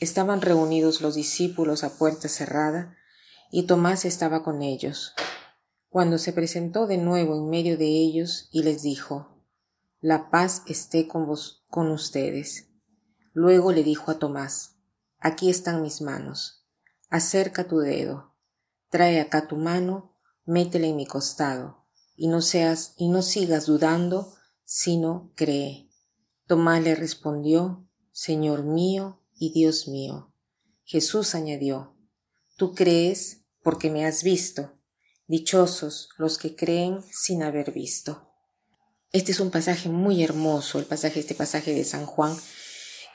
Estaban reunidos los discípulos a puerta cerrada y Tomás estaba con ellos. Cuando se presentó de nuevo en medio de ellos y les dijo, La paz esté con vos, con ustedes. Luego le dijo a Tomás, Aquí están mis manos. Acerca tu dedo. Trae acá tu mano, métela en mi costado, y no seas, y no sigas dudando, sino cree. Tomás le respondió, Señor mío y Dios mío. Jesús añadió, Tú crees porque me has visto. Dichosos los que creen sin haber visto. Este es un pasaje muy hermoso, el pasaje, este pasaje de San Juan,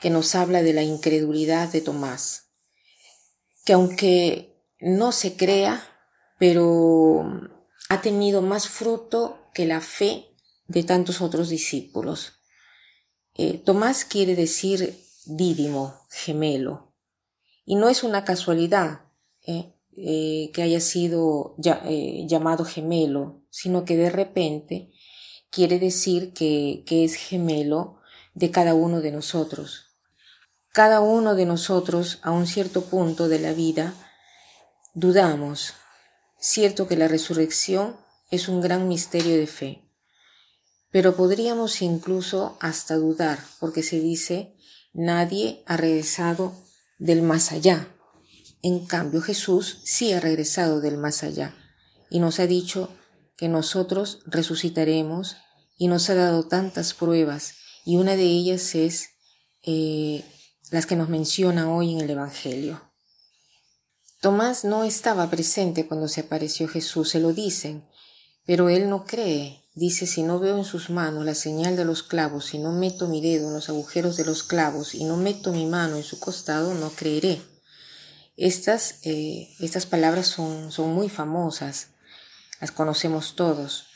que nos habla de la incredulidad de Tomás, que aunque no se crea, pero ha tenido más fruto que la fe de tantos otros discípulos. Eh, Tomás quiere decir dídimo, gemelo. Y no es una casualidad ¿eh? Eh, que haya sido eh, llamado gemelo, sino que de repente quiere decir que, que es gemelo de cada uno de nosotros. Cada uno de nosotros a un cierto punto de la vida dudamos. Cierto que la resurrección es un gran misterio de fe, pero podríamos incluso hasta dudar, porque se dice Nadie ha regresado del más allá. En cambio, Jesús sí ha regresado del más allá y nos ha dicho que nosotros resucitaremos y nos ha dado tantas pruebas y una de ellas es eh, las que nos menciona hoy en el Evangelio. Tomás no estaba presente cuando se apareció Jesús, se lo dicen, pero él no cree Dice, si no veo en sus manos la señal de los clavos, si no meto mi dedo en los agujeros de los clavos y no meto mi mano en su costado, no creeré. Estas, eh, estas palabras son, son muy famosas, las conocemos todos.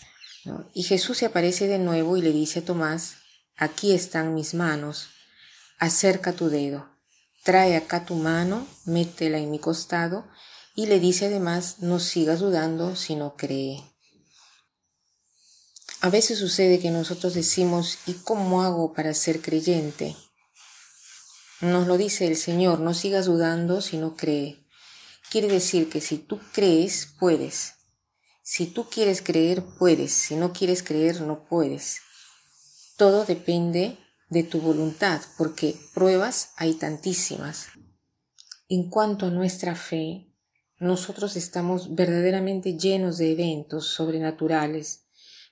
Y Jesús se aparece de nuevo y le dice a Tomás, aquí están mis manos, acerca tu dedo, trae acá tu mano, métela en mi costado, y le dice además, no sigas dudando, sino cree. A veces sucede que nosotros decimos, ¿y cómo hago para ser creyente? Nos lo dice el Señor, no sigas dudando si no cree. Quiere decir que si tú crees, puedes. Si tú quieres creer, puedes. Si no quieres creer, no puedes. Todo depende de tu voluntad, porque pruebas hay tantísimas. En cuanto a nuestra fe, nosotros estamos verdaderamente llenos de eventos sobrenaturales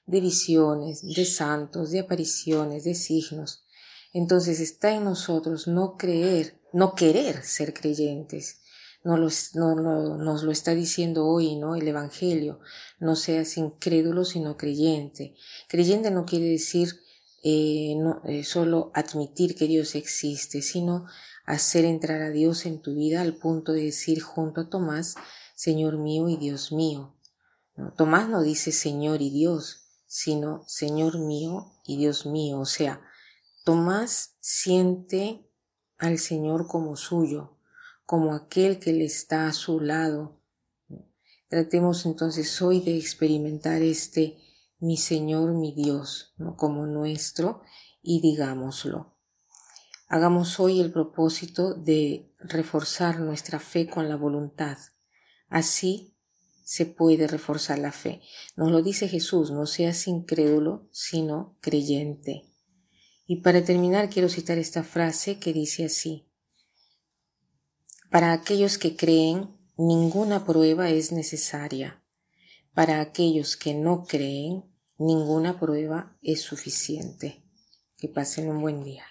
de visiones, de santos, de apariciones, de signos. Entonces está en nosotros no creer, no querer ser creyentes. No, nos lo está diciendo hoy, ¿no? El Evangelio. No seas incrédulo, sino creyente. Creyente no quiere decir eh, no, eh, solo admitir que Dios existe, sino hacer entrar a Dios en tu vida al punto de decir junto a Tomás, Señor mío y Dios mío. Tomás no dice Señor y Dios, sino Señor mío y Dios mío. O sea, Tomás siente al Señor como suyo, como aquel que le está a su lado. Tratemos entonces hoy de experimentar este mi Señor, mi Dios, como nuestro, y digámoslo. Hagamos hoy el propósito de reforzar nuestra fe con la voluntad. Así se puede reforzar la fe. Nos lo dice Jesús, no seas incrédulo, sino creyente. Y para terminar quiero citar esta frase que dice así. Para aquellos que creen, ninguna prueba es necesaria. Para aquellos que no creen, ninguna prueba es suficiente. Que pasen un buen día.